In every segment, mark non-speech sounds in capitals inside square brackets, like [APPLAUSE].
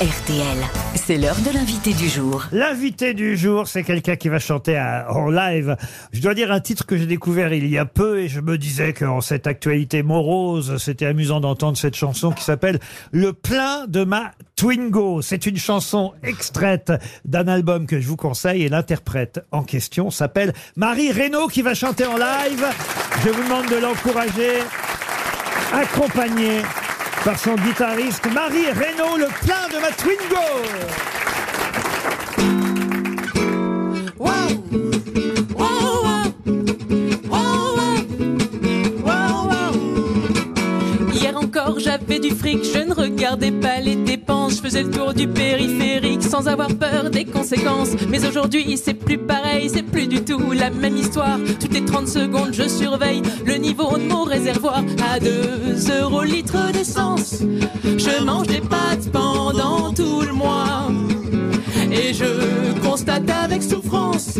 RTL, c'est l'heure de l'invité du jour. L'invité du jour, c'est quelqu'un qui va chanter en live. Je dois dire un titre que j'ai découvert il y a peu et je me disais qu'en cette actualité morose, c'était amusant d'entendre cette chanson qui s'appelle Le plein de ma Twingo. C'est une chanson extraite d'un album que je vous conseille et l'interprète en question s'appelle Marie Reynaud qui va chanter en live. Je vous demande de l'encourager, accompagné par son guitariste Marie Reynaud, le plein de ma Twingo. J'avais du fric, je ne regardais pas les dépenses, je faisais le tour du périphérique sans avoir peur des conséquences. Mais aujourd'hui c'est plus pareil, c'est plus du tout la même histoire. Toutes les 30 secondes je surveille le niveau de mon réservoir à 2 euros litre d'essence. Je mange des pâtes pendant tout le mois. Et je constate avec souffrance,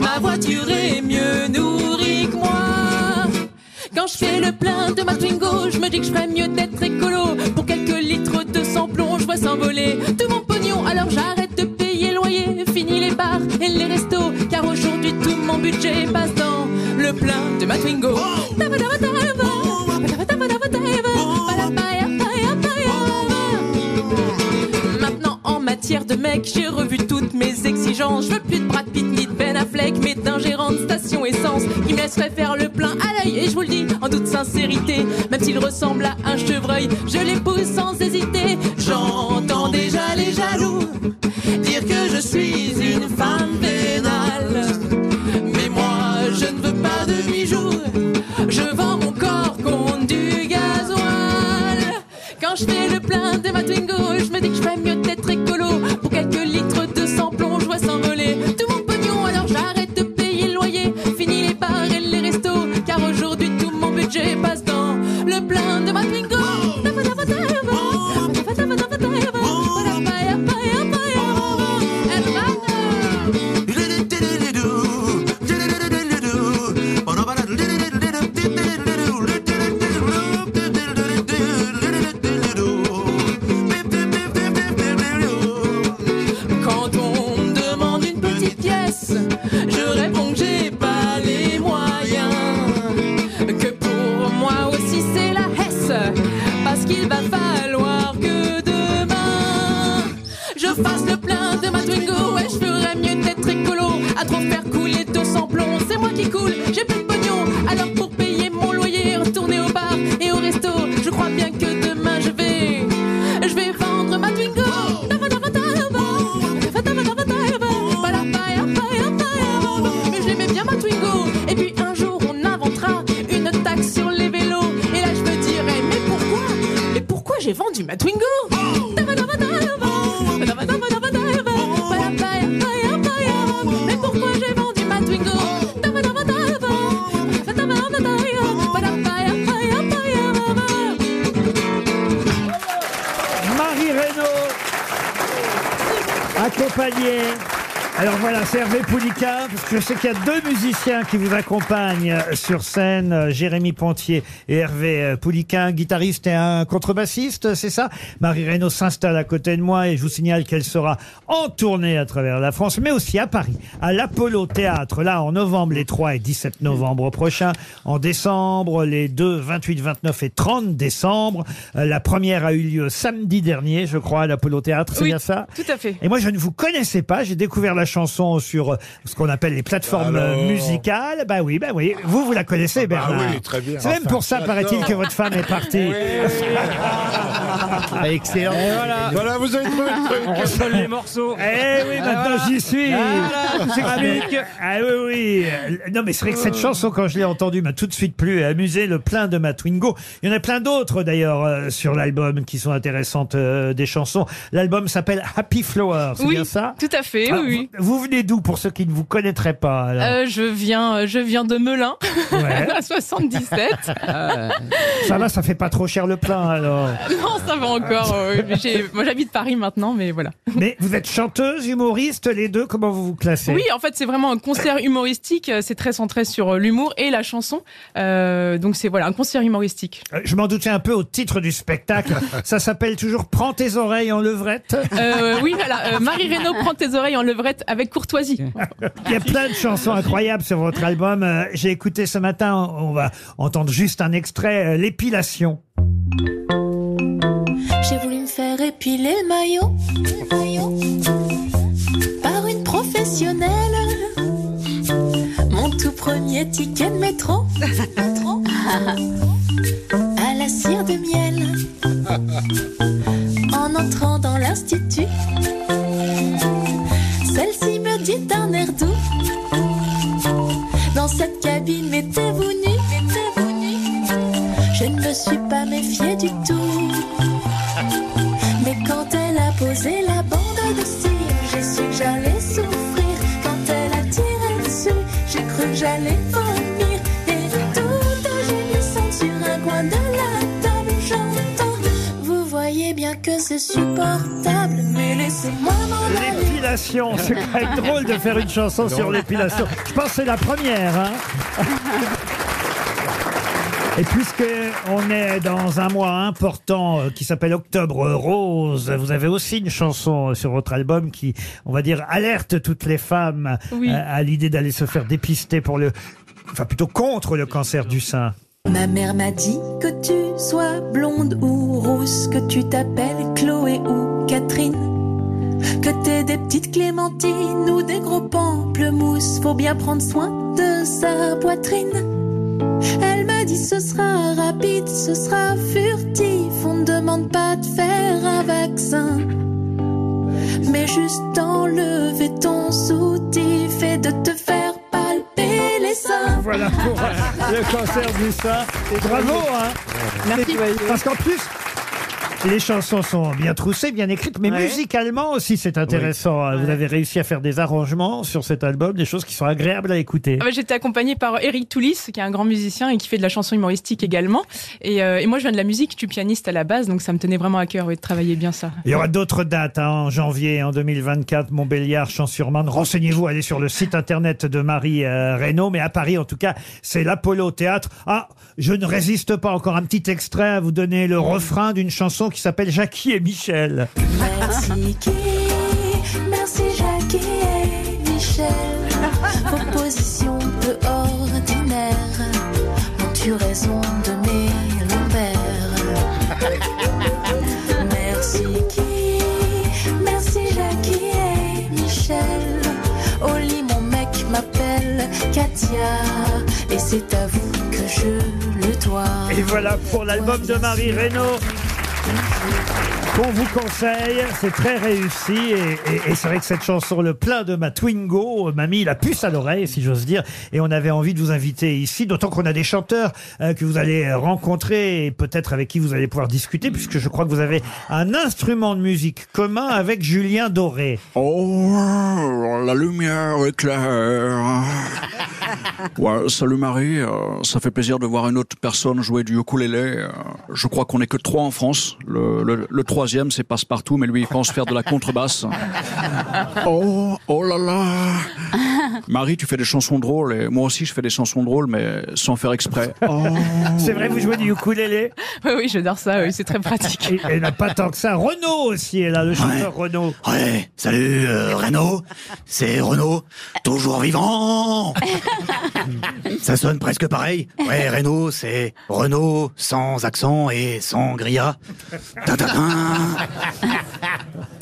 ma voiture est mieux nourrie que moi. Quand je fais le plein de ma Twingo, je me dis que je ferais mieux d'être écolo. Pour quelques litres de sans-plomb, je vois s'envoler tout mon pognon. Alors j'arrête de payer loyer, fini les bars et les restos. Car aujourd'hui tout mon budget passe dans le plein de ma Twingo. Maintenant en matière de mec, j'ai revu toutes mes exigences. Je veux plus de Brad Pitt ni de Ben Affleck, mais d'un gérant de station essence qui me laisserait faire le plein à l'œil. Et je vous le dis sincérité, même s'il ressemble à un chevreuil, je l'épouse sans hésiter. Couler 200 plombs. C'est moi qui coule, j'ai plus de pognon. Alors pour payer mon loyer, retourner au bar et au resto, je crois bien que demain je vais, je vais vendre ma Twingo. Mais je l'aimais bien ma Twingo. Et puis un jour on inventera une taxe sur les vélos. Et là je me dirais, mais pourquoi? Mais pourquoi j'ai vendu ma Twingo? Alors voilà, c'est Hervé Poulica, parce que je sais qu'il y a deux musiciens qui vous accompagnent sur scène, Jérémy Pontier et Hervé Poulica, guitariste et un contrebassiste, c'est ça? Marie Reynaud s'installe à côté de moi et je vous signale qu'elle sera en tournée à travers la France, mais aussi à Paris, à l'Apollo Théâtre, là en novembre, les 3 et 17 novembre prochains, en décembre, les 2, 28, 29 et 30 décembre. Euh, La première a eu lieu samedi dernier, je crois, à l'Apollo Théâtre, c'est Oui, bien ça? tout à fait. et moi, je ne vous connaissais pas. J'ai découvert la chanson sur euh, ce qu'on appelle les plateformes Alors euh, musicales. Bah oui, bah oui. Vous, vous la connaissez, bah Bernard. oui, très bien. C'est même Enfin, pour ça, paraît-il, que votre femme est partie. Excellent. Voilà, vous avez trouvé le truc. On reçoit les morceaux. Eh oui, maintenant j'y suis. Voilà, Ah, mais- s'explique. ah oui, oui. Non, mais c'est vrai que cette chanson, quand je l'ai entendue, m'a tout de suite plu et amusé. Le plein de ma Twingo. Il y en a plein d'autres, d'ailleurs, euh, sur l'album qui sont intéressantes, euh, des chansons. L'album s'appelle Happy Flower. C'est Oui, bien ça? tout à fait, Ah, oui, oui. Vous venez d'où pour ceux qui ne vous connaîtraient pas alors Euh, je viens, euh, je viens de Melun, Ouais. [LAUGHS] à 77. Ça va, ça fait pas trop cher le plein alors. non, ça va encore. euh, j'ai- moi, j'habite Paris maintenant, mais voilà. Mais vous êtes chanteuse, humoriste, les deux, comment vous vous classez? Oui, en fait, c'est vraiment un concert humoristique. euh, C'est très centré sur euh, l'humour et la chanson. Euh, donc, c'est voilà un concert humoristique. Euh, Je m'en doutais un peu au titre du spectacle. [LAUGHS] Ça s'appelle toujours Prends tes oreilles en levrette. Euh, oui, voilà. euh, Marie Reynaud prend tes oreilles en levrette avec courtoisie. Il y a plein de chansons incroyables sur votre album. Euh, J'ai écouté ce matin, on va entendre juste un extrait, euh, L'épilation. J'ai voulu me faire épiler le maillot, le maillot par une professionnelle. Mon tout premier ticket de métro, métro [LAUGHS] à la cire de miel. Pas méfiée du tout. Mais quand elle a posé la bande de cire, j'ai su que j'allais souffrir. Quand elle a tiré dessus, j'ai cru que j'allais vomir. Et tout gémissant sur un coin de la table, j'entends. Vous voyez bien que c'est supportable, mais laissez-moi m'en aller. L'épilation, c'est quand même drôle de faire une chanson sur l'épilation. Je pense que c'est la première. Hein Et puisque on est dans un mois important euh, qui s'appelle Octobre Rose, vous avez aussi une chanson sur votre album qui, on va dire, alerte toutes les femmes Oui. euh, à l'idée d'aller se faire dépister pour le, enfin plutôt contre le cancer du sein. Ma mère m'a dit que tu sois blonde ou rousse, que tu t'appelles Chloé ou Catherine, que t'aies des petites clémentines ou des gros pamplemousses, faut bien prendre soin de sa poitrine. Elle m'a dit ce sera rapide, ce sera furtif, on ne demande pas de faire un vaccin, mais juste enlever ton soutif et de te faire palper les seins. Voilà pour le cancer du sein. Et bravo, hein Merci. Parce qu'en plus, les chansons sont bien troussées, bien écrites, mais musicalement aussi c'est intéressant. Vous avez réussi à faire des arrangements sur cet album, des choses qui sont agréables à écouter. Ah bah, J'étais accompagnée par Eric Toulis, qui est un grand musicien et qui fait de la chanson humoristique également. Et, euh, et moi, je viens de la musique, je suis pianiste à la base, donc ça me tenait vraiment à cœur oui, de travailler bien ça. Il y aura d'autres dates hein, en janvier, en 2024, Montbéliard, Champs-sur-Marne. Renseignez-vous, allez sur le site internet de Marie euh, Reynaud. Mais à Paris, en tout cas, c'est l'Apollo Théâtre. Ah, je ne résiste pas encore un petit extrait à vous donner le refrain d'une chanson qui s'appelle Jackie et Michel. Merci qui, merci Jackie et Michel. Vos [LAUGHS] positions peu ordinaires ont eu raison de mes lombaires. [LAUGHS] Merci qui, merci Jackie et Michel. Au lit mon mec m'appelle Katia et c'est à vous que je le dois. Et voilà pour l'album de Marie Reynaud. Thank you. Qu'on vous conseille, c'est très réussi et, c'est vrai que cette chanson, le plein de ma Twingo, m'a mis la puce à l'oreille, si j'ose dire, et on avait envie de vous inviter ici, d'autant qu'on a des chanteurs euh, que vous allez rencontrer et peut-être avec qui vous allez pouvoir discuter, puisque je crois que vous avez un instrument de musique commun avec Julien Doré. Oh, la lumière éclaire. Ouais, salut Marie, euh, ça fait plaisir de voir une autre personne jouer du ukulélé. Euh, je crois qu'on est que trois en France. Le- le troisième, c'est Passepartout, mais lui, il pense faire de la contrebasse. [LAUGHS] Oh, oh là là. Marie, tu fais des chansons drôles, et moi aussi, je fais des chansons drôles, mais sans faire exprès. Oh. C'est vrai, vous jouez du ukulélé Oui, oui, j'adore ça, oui, c'est très pratique. et, et n'a pas tant que ça. Renaud aussi est là, le chanteur Renaud. Ouais, salut euh, Renaud, c'est Renaud, toujours vivant. [LAUGHS] Ça sonne presque pareil. Ouais, Renaud, c'est Renaud sans accent et sans grilla. Ta-ta-ta.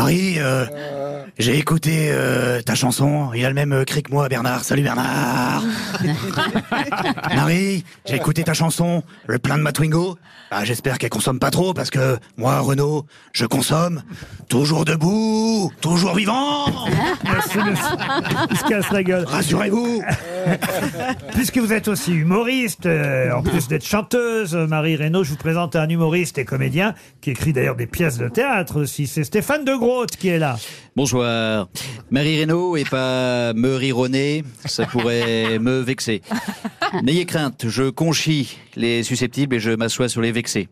Marie, euh, j'ai écouté euh, ta chanson. Il a le même euh, cri que moi, Bernard. Salut Bernard. [LAUGHS] Marie, j'ai écouté ta chanson, le plein de ma Twingo. Bah, j'espère qu'elle consomme pas trop parce que moi, Renaud, je consomme. Toujours debout, toujours vivant. Merci, monsieur. Il se casse la gueule. Rassurez-vous. [LAUGHS] Puisque vous êtes aussi humoriste, euh, en plus d'être chanteuse, Marie Reynaud, je vous présente un humoriste et comédien qui écrit d'ailleurs des pièces de théâtre aussi. C'est Stéphane de Qui est là. Bonsoir. Marie Reynaud et pas me rironner, ça pourrait [LAUGHS] me vexer. N'ayez crainte, je conchis les susceptibles et je m'assois sur les vexés.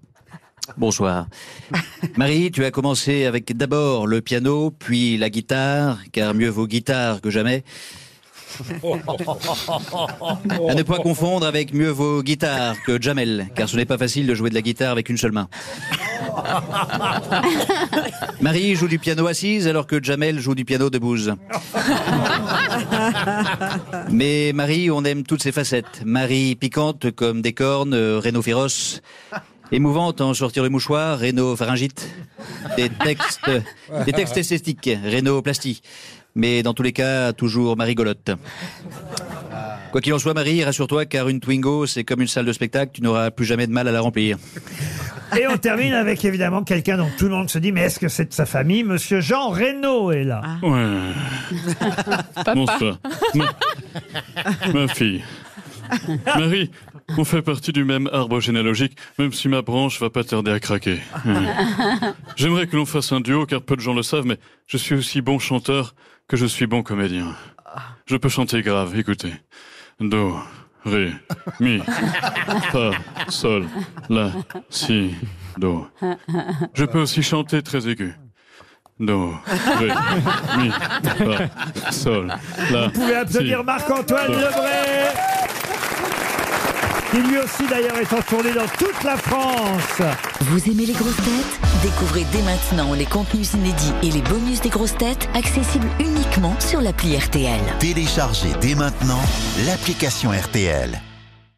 Bonsoir. Marie, tu as commencé avec d'abord le piano, puis la guitare, car mieux vaut guitare que jamais. À ne pas confondre avec mieux vaut guitare que Jamel, car ce n'est pas facile de jouer de la guitare avec une seule main. Marie joue du piano assise alors que Jamel joue du piano de bouse. Mais Marie, on aime toutes ses facettes. Marie piquante comme des cornes, euh, Renaud féroce. Émouvante en sortir le mouchoir, Renaud pharyngite. Des textes, des textes esthétiques, Renaud plastie. Mais dans tous les cas, toujours Marie golotte. Quoi qu'il en soit, Marie, rassure-toi, car une Twingo, c'est comme une salle de spectacle, tu n'auras plus jamais de mal à la remplir. Et on termine avec évidemment quelqu'un dont tout le monde se dit mais est-ce que c'est de sa famille? Monsieur Jean Reno est là. Ouais. [LAUGHS] Bonsoir. Ma, ma fille. [LAUGHS] Marie, on fait partie du même arbre généalogique, même si ma branche va pas tarder à craquer. [LAUGHS] J'aimerais que l'on fasse un duo, car peu de gens le savent, mais je suis aussi bon chanteur que je suis bon comédien. Je peux chanter grave, écoutez. Do, ré, mi, fa, sol, la, si, do. Je peux aussi chanter très aigu. Do, ré, mi, fa, sol, la. Vous pouvez applaudir si, Marc-Antoine. Lebray qui lui aussi d'ailleurs est en tournée dans toute la France. Vous aimez les grosses têtes? Découvrez dès maintenant les contenus inédits et les bonus des grosses têtes accessibles uniquement sur l'appli RTL. Téléchargez dès maintenant l'application RTL.